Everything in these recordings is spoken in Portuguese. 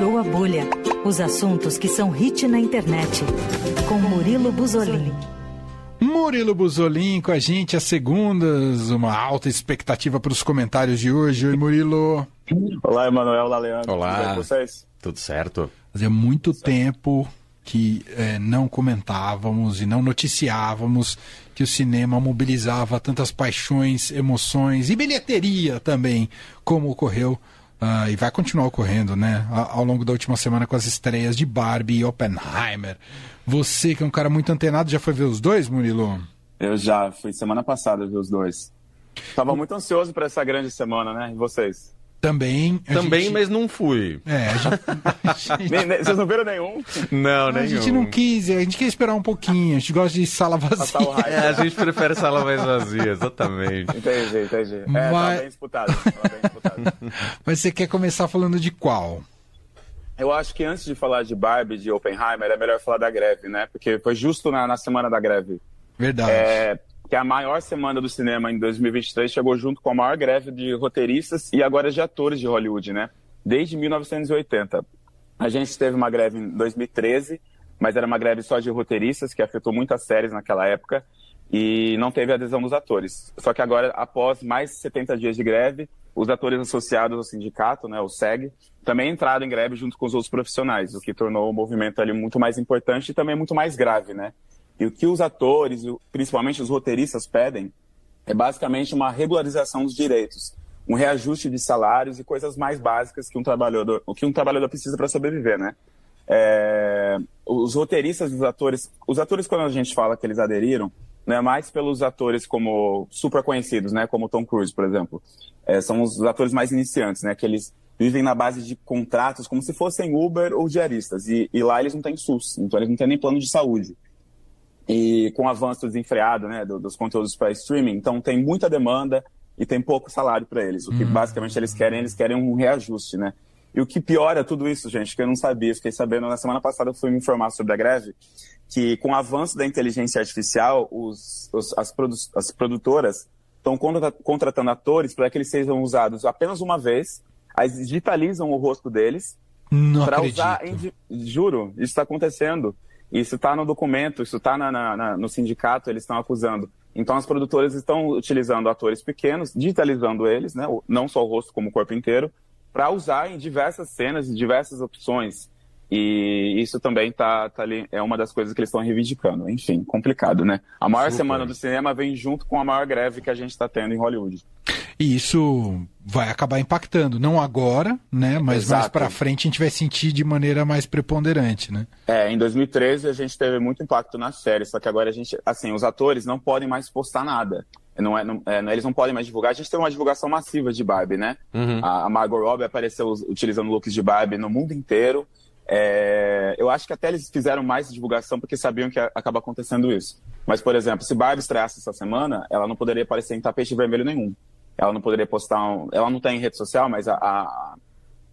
Furou a Bolha. Os assuntos que são hit na internet. Com Murilo Buzolin. Murilo Buzolin com a gente às segundas. Uma alta expectativa para os comentários de hoje. Oi, Murilo. Olá, Emanuel. Olá, Leandro. Olá. Tudo bem com vocês? Tudo certo. Fazia muito tempo que é, não comentávamos e não noticiávamos que o cinema mobilizava tantas paixões, emoções e bilheteria também, como ocorreu Uh, e vai continuar ocorrendo, né? Ao longo da última semana com as estreias de Barbie e Oppenheimer. Você, que é um cara muito antenado, já foi ver os dois, Murilo? Eu já, fui semana passada ver os dois. Tava muito ansioso para essa grande semana, né? E vocês? Também. Também, gente... mas não fui. É, a gente... gente... Vocês não viram nenhum? Não, a nenhum. A gente não quis, a gente quer esperar um pouquinho. A gente gosta de sala vazia. É, a gente prefere sala mais vazia, exatamente. Entendi, entendi. É, Mas... tá bem disputado. Tá bem disputado. mas você quer começar falando de qual? Eu acho que antes de falar de Barbie, de Oppenheimer, é melhor falar da greve, né? Porque foi justo na, na semana da greve. Verdade. É, que a maior semana do cinema em 2023 chegou junto com a maior greve de roteiristas e agora de atores de Hollywood, né? Desde 1980. A gente teve uma greve em 2013, mas era uma greve só de roteiristas, que afetou muitas séries naquela época, e não teve adesão dos atores. Só que agora, após mais de 70 dias de greve, os atores associados ao sindicato, né, o SEG, também entraram em greve junto com os outros profissionais, o que tornou o movimento ali muito mais importante e também muito mais grave, né? E o que os atores, principalmente os roteiristas, pedem é basicamente uma regularização dos direitos, um reajuste de salários e coisas mais básicas que um trabalhador, que um trabalhador precisa para sobreviver, né? É, os roteiristas os atores, os atores quando a gente fala que eles aderiram, não é mais pelos atores como super conhecidos, né, como Tom Cruise, por exemplo. É, são os atores mais iniciantes, né, que eles vivem na base de contratos como se fossem Uber ou diaristas. E, e lá eles não têm SUS, então eles não têm nem plano de saúde. E com o avanço desenfreado né, dos conteúdos para streaming, então tem muita demanda e tem pouco salário para eles. O que Hum. basicamente eles querem, eles querem um reajuste, né? E o que piora tudo isso, gente, que eu não sabia, fiquei sabendo na semana passada, eu fui me informar sobre a greve, que com o avanço da inteligência artificial, os, os, as, produ as produtoras estão contra contratando atores para que eles sejam usados apenas uma vez, aí digitalizam o rosto deles, para usar, em, juro, isso está acontecendo. Isso está no documento, isso está no sindicato, eles estão acusando. Então as produtoras estão utilizando atores pequenos, digitalizando eles, né, não só o rosto como o corpo inteiro, para usar em diversas cenas, em diversas opções. E isso também tá, tá ali, é uma das coisas que eles estão reivindicando. Enfim, complicado, né? A maior Super. semana do cinema vem junto com a maior greve que a gente está tendo em Hollywood. E isso vai acabar impactando, não agora, né? Mas mais Exato. para frente a gente vai sentir de maneira mais preponderante, né? É, em 2013 a gente teve muito impacto na série, só que agora a gente, assim, os atores não podem mais postar nada. Não é, não, é, eles não podem mais divulgar. A gente tem uma divulgação massiva de Barbie, né? Uhum. A, Margot Robbie apareceu utilizando looks de Barbie no mundo inteiro. É, eu acho que até eles fizeram mais divulgação porque sabiam que ia acabar acontecendo isso. Mas, por exemplo, se Barbie estreasse essa semana, ela não poderia aparecer em tapete vermelho nenhum. Ela não poderia postar. Um, ela não tem rede social, mas a, a,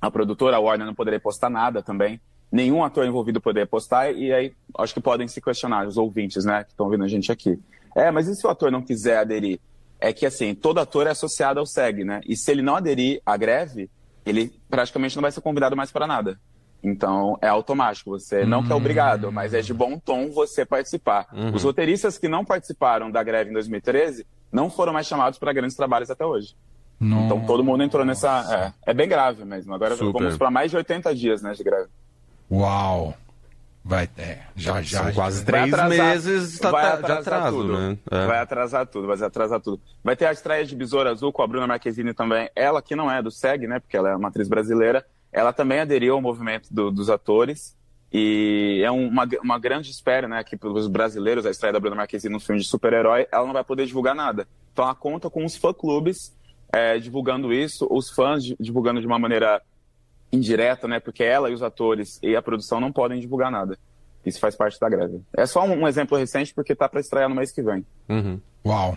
a produtora, a Warner, não poderia postar nada também. Nenhum ator envolvido poderia postar, e aí acho que podem se questionar, os ouvintes, né, que estão ouvindo a gente aqui. É, mas e se o ator não quiser aderir? É que, assim, todo ator é associado ao SEG, né? E se ele não aderir à greve, ele praticamente não vai ser convidado mais para nada. Então, é automático. Você não que é obrigado, mas é de bom tom você participar. Uhum. Os roteiristas que não participaram da greve em 2013 não foram mais chamados para grandes trabalhos até hoje. Não... Então, todo mundo entrou nessa. É, é bem grave mesmo. Agora Super. vamos para mais de 80 dias né, de greve. Uau! Vai, é, já, já. São já. quase três atrasar- meses tá, vai tá- de atrasar atraso, tudo. né? É. Vai atrasar tudo, vai atrasar tudo. Vai ter a estreia de Besouro Azul com a Bruna Marquezine também. Ela que não é do SEG, né? Porque ela é uma atriz brasileira. Ela também aderiu ao movimento do- dos atores. E é um- uma, uma grande espera, né? Que para os brasileiros, a estreia da Bruna Marquezine no filme de super-herói, ela não vai poder divulgar nada. Então ela conta com os fã-clubes é, divulgando isso, os fãs di- divulgando de uma maneira indireta, né? Porque ela e os atores e a produção não podem divulgar nada. Isso faz parte da greve. É só um, um exemplo recente porque tá para estrear no mês que vem. Uhum. Uau!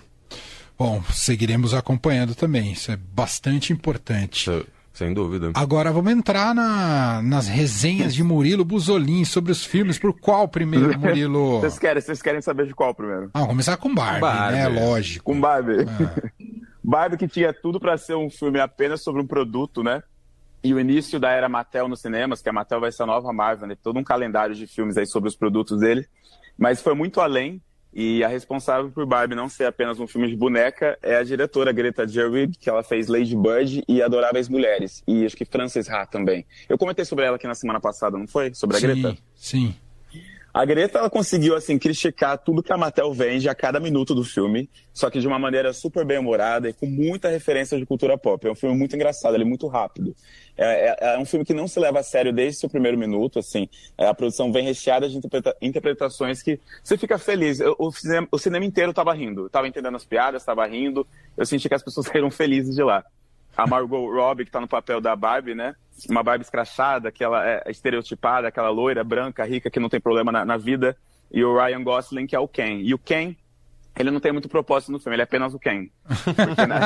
Bom, seguiremos acompanhando também. Isso é bastante importante. Se- Sem dúvida. Agora vamos entrar na- nas resenhas de Murilo Buzolin sobre os filmes. Por qual primeiro, Murilo? Vocês querem, vocês querem saber de qual primeiro? Ah, vamos começar com Barbie, Barbie. né? Lógico. Com Barbie. Ah. Barbie que tinha tudo para ser um filme apenas sobre um produto, né? e o início da era Mattel nos cinemas, que a Mattel vai ser a nova Marvel, né? todo um calendário de filmes aí sobre os produtos dele, mas foi muito além. E a responsável por Barbie não ser apenas um filme de boneca é a diretora Greta Gerwig, que ela fez Lady Bird e Adoráveis Mulheres. E acho que Frances Ha também. Eu comentei sobre ela aqui na semana passada, não foi? Sobre a sim, Greta? Sim. A Greta ela conseguiu assim criticar tudo que a Mattel vende a cada minuto do filme, só que de uma maneira super bem humorada e com muita referência de cultura pop. É um filme muito engraçado, ele é muito rápido. É, é, é um filme que não se leva a sério desde o seu primeiro minuto, assim. É, a produção vem recheada de interpreta interpretações que você fica feliz. O, o, cinema, o cinema inteiro estava rindo, estava entendendo as piadas, estava rindo. Eu senti que as pessoas saíram felizes de lá a Margot Robbie, que está no papel da Barbie, né? Uma Barbie escrachada, que ela é estereotipada, aquela loira, branca, rica, que não tem problema na, na, vida. E o Ryan Gosling, que é o Ken. E o Ken, ele não tem muito propósito no filme, ele é apenas o Ken. Porque, né?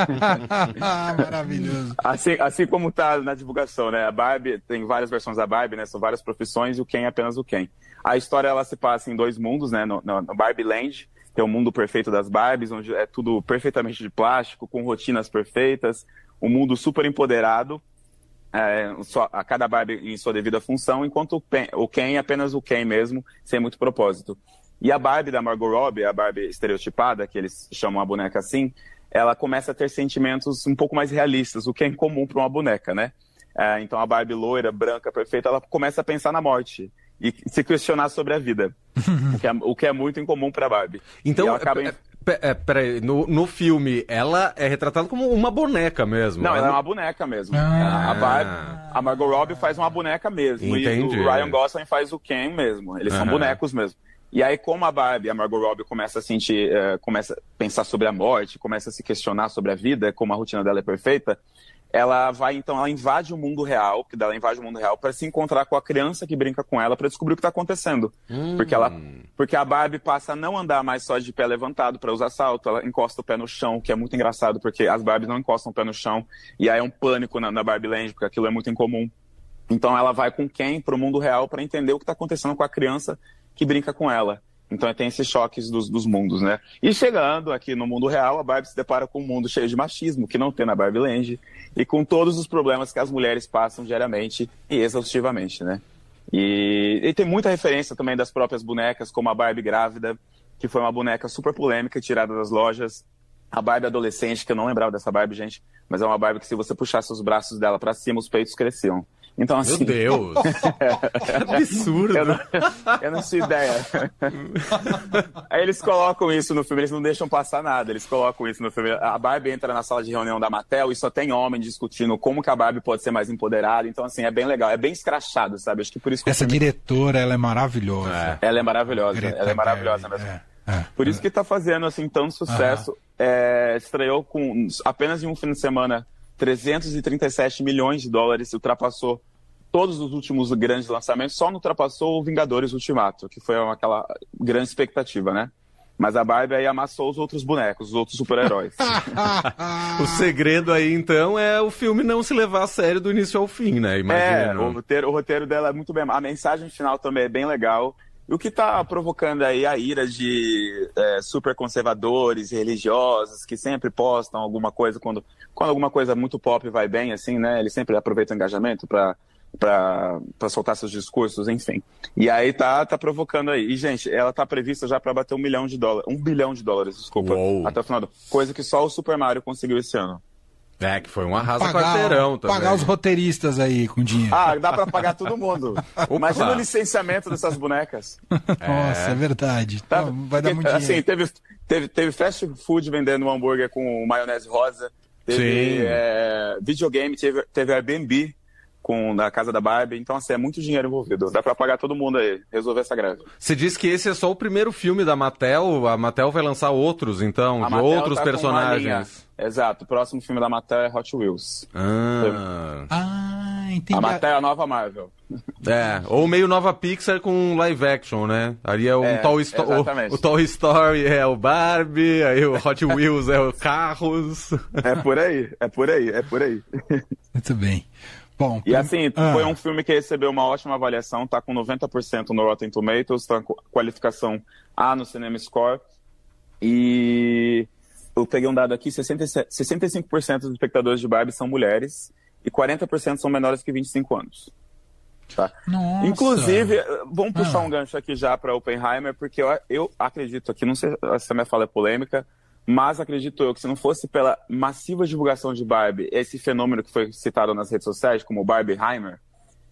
Maravilhoso. Assim, assim como tá na divulgação, né? A Barbie, tem várias versões da Barbie, né? São várias profissões e o Ken é apenas o Ken. A história, ela se passa em dois mundos, né? No, no, no Barbie Land, que é o mundo perfeito das Barbies, onde é tudo perfeitamente de plástico, com rotinas perfeitas, um mundo super empoderado, é, só, a cada Barbie em sua devida função, enquanto o, Pen, o Ken é apenas o Ken mesmo, sem muito propósito. E a Barbie da Margot Robbie, a Barbie estereotipada, que eles chamam a boneca assim, ela começa a ter sentimentos um pouco mais realistas, o que é incomum para uma boneca, né? É, então a Barbie loira, branca, perfeita, ela começa a pensar na morte e se questionar sobre a vida, o, que é, o que é muito incomum para a Barbie. Então, acaba... é, é, peraí, no, no filme, ela é retratada como uma boneca mesmo. Não, ela, ela é uma boneca mesmo. Ah. A, Barbie, a Margot Robbie faz uma boneca mesmo. Entendi. E o Ryan Gosling faz o Ken mesmo. Eles uhum. são bonecos mesmo. E aí, como a Barbie, a Margot Robbie começa a sentir, uh, começa a pensar sobre a morte, começa a se questionar sobre a vida, como a rotina dela é perfeita, ela vai então, ela invade o mundo real, que ela invade o mundo real para se encontrar com a criança que brinca com ela para descobrir o que está acontecendo. Hum. Porque ela, porque a Barbie passa a não andar mais só de pé levantado para usar salto, ela encosta o pé no chão, que é muito engraçado porque as Barbies não encostam o pé no chão e aí é um pânico na, na Barbie Land porque aquilo é muito incomum. Então ela vai com quem para o mundo real para entender o que está acontecendo com a criança que brinca com ela. Então tem esses choques dos, dos, mundos, né? E chegando aqui no mundo real, a Barbie se depara com um mundo cheio de machismo, que não tem na Barbie Land, e com todos os problemas que as mulheres passam diariamente e exaustivamente, né? E, e tem muita referência também das próprias bonecas, como a Barbie grávida, que foi uma boneca super polêmica, tirada das lojas. A Barbie adolescente, que eu não lembrava dessa Barbie, gente, mas é uma Barbie que se você puxasse os braços dela para cima, os peitos cresciam. Então, assim. Meu Deus! que absurdo! Eu não, eu não tinha ideia. Aí eles colocam isso no filme, eles não deixam passar nada, eles colocam isso no filme. A Barbie entra na sala de reunião da Mattel e só tem homem discutindo como que a Barbie pode ser mais empoderada. Então, assim, é bem legal, é bem escrachado, sabe? Acho que por isso que Essa filme... diretora, ela é maravilhosa. É. Ela é maravilhosa, Greta ela é maravilhosa mesmo. É, é, por isso que tá fazendo, assim, tanto sucesso. É, estreou com apenas em um fim de semana 337 milhões de dólares, ultrapassou todos os últimos grandes lançamentos, só não ultrapassou o Vingadores Ultimato, que foi aquela grande expectativa, né? Mas a Barbie aí amassou os outros bonecos, os outros super-heróis. o segredo aí, então, é o filme não se levar a sério do início ao fim, né? Imagino. É, o roteiro, o roteiro dela é muito bem. A mensagem final também é bem legal. O que está provocando aí a ira de é, super conservadores, religiosos, que sempre postam alguma coisa quando, quando alguma coisa muito pop vai bem, assim, né? Eles sempre aproveitam o engajamento para para soltar seus discursos, enfim. E aí tá, tá provocando aí. E, gente, ela tá prevista já para bater um milhão de dólares. Um bilhão de dólares, desculpa. Uou. Até o final do... Coisa que só o Super Mario conseguiu esse ano. É, que foi um arraso pagar, quarteirão também. Pagar os roteiristas aí com dinheiro. Ah, dá para pagar todo mundo. Imagina o licenciamento dessas bonecas. Nossa, é, é verdade. Tá, então, vai dar muito assim, dinheiro. Teve, teve, teve fast food vendendo um hambúrguer com maionese rosa. Teve é, videogame, teve, teve Airbnb com da casa da Barbie. Então, assim, é muito dinheiro envolvido. Dá para pagar todo mundo aí, resolver essa greve. Você disse que esse é só o primeiro filme da Mattel. A Mattel vai lançar outros, então, a de Mattel outros tá personagens. Exato. O próximo filme da Mattel é Hot Wheels. Ah, ah entendi. A Mattel é a nova Marvel. É, ou meio nova Pixar com live action, né? Ali é, um é Toy Story. O, o, Toy Story é o Barbie, aí o Hot Wheels é o Carros. É por aí, é por aí, é por aí. Muito bem. Bom, e assim, ah. foi um filme que recebeu uma ótima avaliação, tá com 90% no Rotten Tomatoes, tá com qualificação A no Cinema Score. E eu peguei um dado aqui, 67, 65% dos espectadores de Barbie são mulheres e 40% são menores que 25 anos. Tá? Nossa. Inclusive, vamos puxar ah. um gancho aqui já para Oppenheimer, porque eu, eu acredito aqui, não sei se a minha fala é polêmica, mas acredito eu que se não fosse pela massiva divulgação de Barbie, esse fenômeno que foi citado nas redes sociais, como Barbieheimer,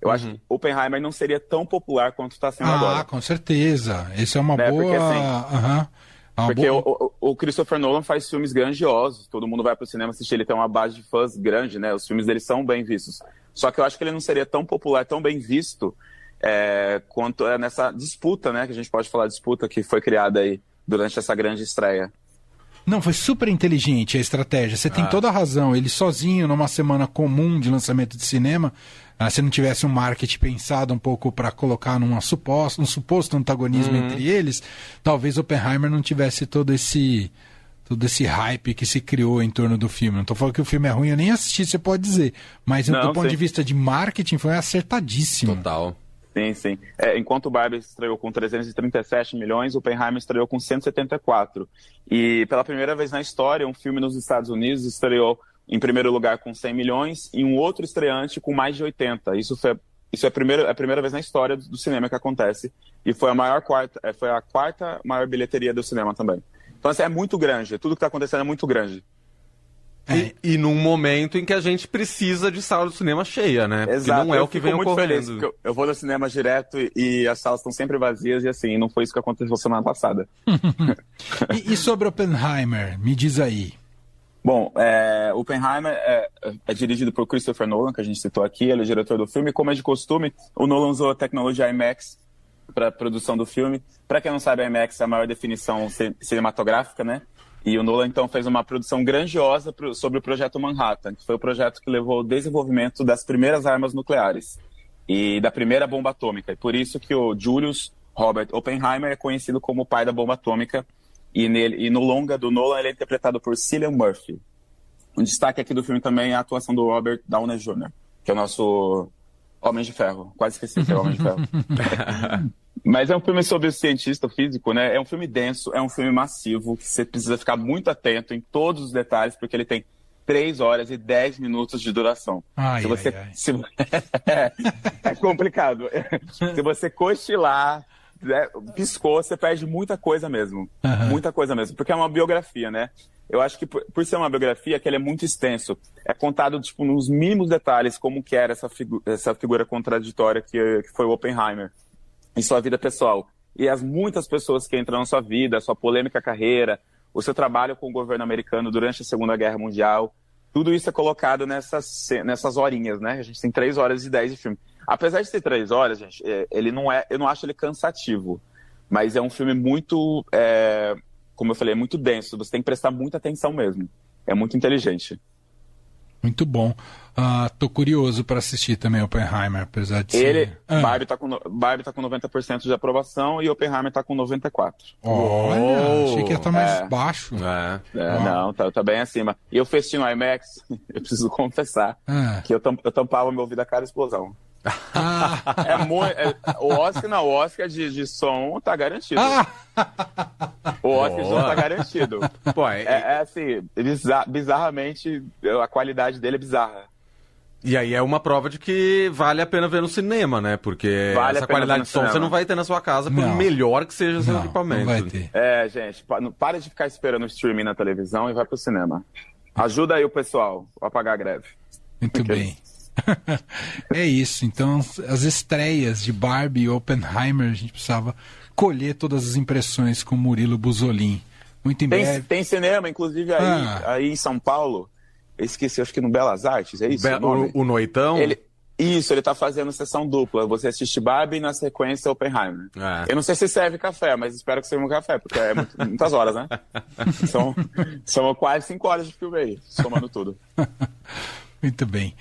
eu uhum. acho que Oppenheimer não seria tão popular quanto está sendo ah, agora. Ah, com certeza. Isso é uma né? boa. Porque, assim, uhum. porque boa... o, o, Christopher Nolan faz filmes grandiosos, todo mundo vai para o cinema assistir, ele tem uma base de fãs grande, né? Os filmes dele são bem vistos. Só que eu acho que ele não seria tão popular, tão bem visto é, quanto é nessa disputa, né? Que a gente pode falar disputa que foi criada aí durante essa grande estreia. Não, foi super inteligente a estratégia. Você ah. tem toda a razão. Ele sozinho, numa semana comum de lançamento de cinema, ah, se não tivesse um marketing pensado um pouco para colocar numa suposto, um suposto antagonismo uhum. entre eles, talvez Oppenheimer não tivesse todo esse todo esse hype que se criou em torno do filme. Não estou falando que o filme é ruim, eu nem assisti, você pode dizer. Mas não, do ponto sim. de vista de marketing foi acertadíssimo. Total. Sim, sim. É, enquanto o Barbie estreou com 337 milhões, o Oppenheimer estreou com 174. E pela primeira vez na história, um filme nos Estados Unidos estreou em primeiro lugar com 100 milhões e um outro estreante com mais de 80. Isso foi, isso é a primeira, é a primeira vez na história do cinema que acontece e foi a maior quarta, é, foi a quarta maior bilheteria do cinema também. Então assim, é muito grande, tudo que está acontecendo é muito grande. É. E, e, num momento em que a gente precisa de sala de cinema cheia, né? Exato. Porque não é eu o que vem ocorrendo. Eu, eu, vou no cinema direto e, e, as salas estão sempre vazias e assim, não foi isso que aconteceu semana passada. e, e sobre Oppenheimer, me diz aí. Bom, é, Oppenheimer é, é, dirigido por Christopher Nolan, que a gente citou aqui, ele é o diretor do filme. Como é de costume, o Nolan usou a tecnologia IMAX para a produção do filme. Para quem não sabe, a IMAX é a maior definição cinematográfica, né? E o Nolan então fez uma produção grandiosa pro, sobre o projeto Manhattan, que foi o projeto que levou ao desenvolvimento das primeiras armas nucleares e da primeira bomba atômica. E por isso que o Julius Robert Oppenheimer é conhecido como o pai da bomba atômica e, nele, e no longa do Nolan ele é interpretado por Cillian Murphy. Um destaque aqui do filme também é a atuação do Robert Downey Jr., que é o nosso Homem de Ferro. Quase esqueci que o Homem de Ferro. Mas é um filme sobre o cientista físico, né? É um filme denso, é um filme massivo, que você precisa ficar muito atento em todos os detalhes, porque ele tem 3 horas e 10 minutos de duração. Ai, se você, ai, ai. Se... é, é complicado. se você cochilar, né, piscou, você perde muita coisa mesmo. Uhum. Muita coisa mesmo. Porque é uma biografia, né? Eu acho que por, por, ser uma biografia, que ele é muito extenso. É contado, tipo, nos mínimos detalhes como que era essa, figu essa figura contraditória que, que foi o Oppenheimer em sua vida pessoal. E as muitas pessoas que entram na sua vida, a sua polêmica carreira, o seu trabalho com o governo americano durante a Segunda Guerra Mundial, tudo isso é colocado nessas, nessas horinhas, né? A gente tem três horas e dez de filme. Apesar de ter três horas, gente, é, ele não é. Eu não acho ele cansativo. Mas é um filme muito. É, como eu falei, é muito denso. Você tem que prestar muita atenção mesmo. É muito inteligente. Muito bom. Uh, tô curioso para assistir também Oppenheimer, apesar de Ele, ser... Ah. Barbie, tá com, Barbie tá com 90% de aprovação e Oppenheimer tá com 94%. Olha, oh, achei que ia estar tá mais é, baixo. É, é não, tá, tá, bem acima. E eu fiz no IMAX, eu preciso confessar, ah. que eu, eu tampava meu ouvido a cada explosão. Ah. É muito, é, o Oscar, não, o Oscar de, de som tá garantido. Ah. O Oscar de som tá garantido. Pô, é, é assim, bizar, bizarramente, a qualidade dele é bizarra. E aí é uma prova de que vale a pena ver no cinema, né? Porque vale essa qualidade de som cinema. você não vai ter na sua casa, por não. melhor que seja o seu equipamento. Não vai ter. É, gente, para de ficar esperando o streaming na televisão e vai pro cinema. Ajuda aí o pessoal a apagar a greve. Muito okay. bem. É isso. Então, as estreias de Barbie e Oppenheimer, a gente precisava colher todas as impressões com Murilo Buzolin. Muito em tem, breve. Tem cinema, inclusive, aí, ah. aí em São Paulo. Eu esqueci, acho que no Belas Artes, é isso? Be o, o, Noitão? Ele, isso, ele tá fazendo sessão dupla. Você assiste Barbie e na sequência Oppenheimer. É. Eu não sei se serve café, mas espero que seja um café, porque é muito, muitas horas, né? são, são quase cinco horas de filme aí, somando tudo. muito bem.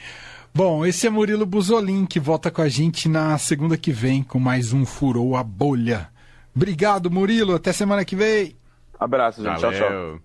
Bom, esse é Murilo Buzolin, que volta com a gente na segunda que vem com mais um Furou a Bolha. Obrigado, Murilo. Até semana que vem. Abraço, gente. Valeu. Tchau, tchau.